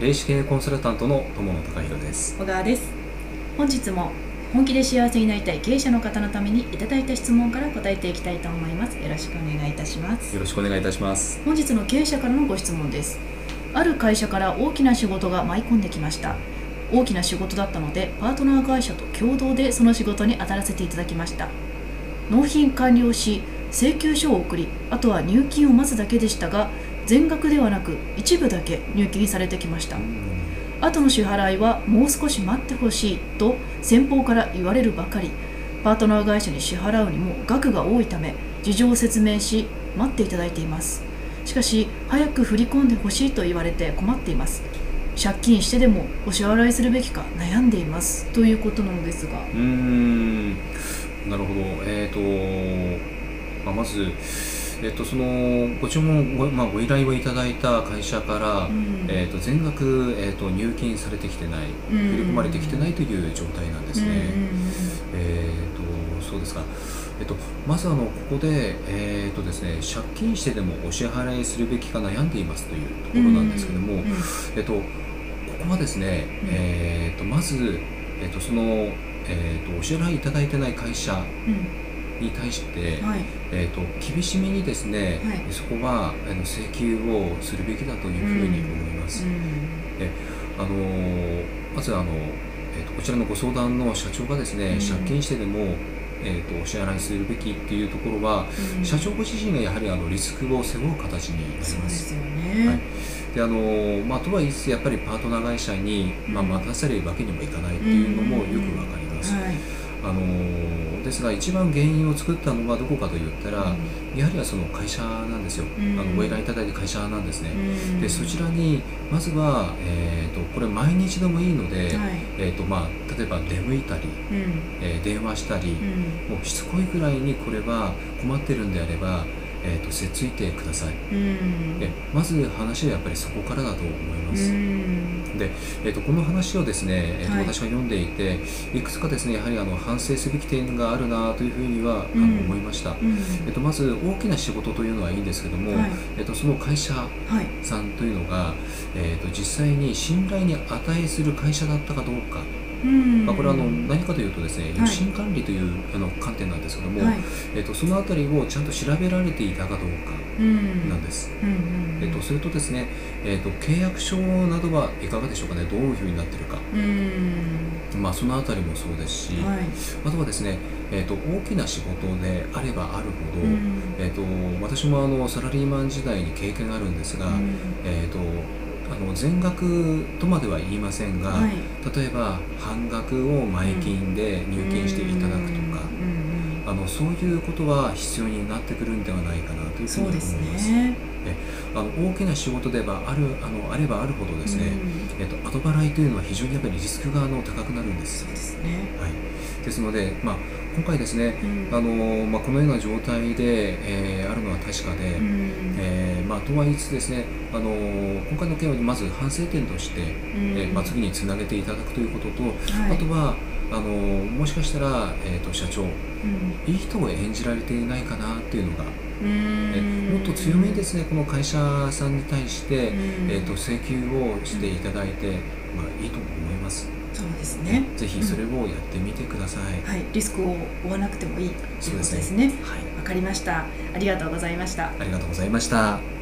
霊視系コンサルタントの友野隆弘です。小川です。本日も本気で幸せになりたい経営者の方のためにいただいた質問から答えていきたいと思います。よろしくお願いいたします。よろしくお願いいたします。本日の経営者からのご質問です。ある会社から大きな仕事が舞い込んできました。大きな仕事だったのでパートナー会社と共同でその仕事に当たらせていただきました。納品完了し請求書を送りあとは入金を待つだけでしたが全額ではなく一部だけ入金されてきました。後の支払いはもう少し待ってほしいと先方から言われるばかり。パートナー会社に支払うにも額が多いため事情を説明し待っていただいています。しかし早く振り込んでほしいと言われて困っています。借金してでもお支払いするべきか悩んでいます。ということなのですが。うーん。なるほど。えっ、ー、と、まあ、まずえっと、そのご注文ご,、まあ、ご依頼をいただいた会社から、うん、えっと、全額、えっと、入金されてきてない、振り込まれてきてないという状態なんですね。えっとそうですか。えっと、まずあのここで、えーとですね、借金してでもお支払いするべきか悩んでいますというところなんですけども、えっと、ここはですね、えーと、まず、えっとそのえーと、お支払いいただいてない会社に対して、はい、えーと、厳しめにですね、はい、そこはあの請求をするべきだというふうに思います。うん、であのまずあの、えーと、こちらのご相談の社長がですね、うん、借金してでもえーと、お支払いするべきっていうところは、うん、社長ご自身がやはりあのリスクを背負う形になります。ですよね、はい。であのまあ、とはいえやっぱりパートナー会社に、まあ、待たせるわけにもいかないっていうのもよくわかります。はいあのですが一番原因を作ったのはどこかといったら、うん、やはりその会社なんですよ、うん、あのご依頼いただいた会社なんですね、うん、でそちらにまずは、えーと、これ毎日でもいいので、はい、えーとまあ、例えば出向いたり、えー、電話したり、もうしつこいぐらいにこれは困ってるんであればえーと、せっついてください、うん、でまず話はやっぱりそこからだと思います、うん、で、えーと、この話をですね、えーと、はい、私が読んでいていくつかですねやはりあの反省すべき点があるなというふうには、うん、あの思いました、えー、とまず大きな仕事というのはいいんですけども、はい、えー、とその会社さんというのが、はい、えー、と実際に信頼に値する会社だったかどうかまあ、これはあの何かというとですね余震管理というあの観点なんですけども、はい、えー、とその辺りをちゃんと調べられていたかどうかなんです。えー、とそれとですね、えー、と契約書などはいかがでしょうかね？どういうふうになっているか、まあ、その辺りもそうですし、はい、あとはですね、えー、と大きな仕事であればあるほど、えー、と私もあのサラリーマン時代に経験があるんですが、えー、と全額とまでは言いませんが、はい、例えば半額を前金で入金していただくとか、あのそういうことは必要になってくるんではないかなというふうに思います。えあの大きな仕事ではあるあのあればあるほどですね、えっと、後払いというのは非常にやっぱりリスクがあの高くなるんです。ですね、はい、ですので、まあ、今回ですね、あのまあ、このような状態で、えー、あるのは確かで、えー、まあ、とは言いつつですね、あの今回の件はまず反省点として、えー、まあ、次につなげていただくということと、はい、あとはあのもしかしたら、えーと、社長、うん、いい人を演じられていないかなっていうのがえもっと強めにですねこの会社さんに対して、えーと、請求をしていただいて、まあ、いいと思います。そうですね。ぜひそれをやってみてください。うん、はい、リスクを負わなくてもいいということですね。はい、わかりました。ありがとうございました。ありがとうございました。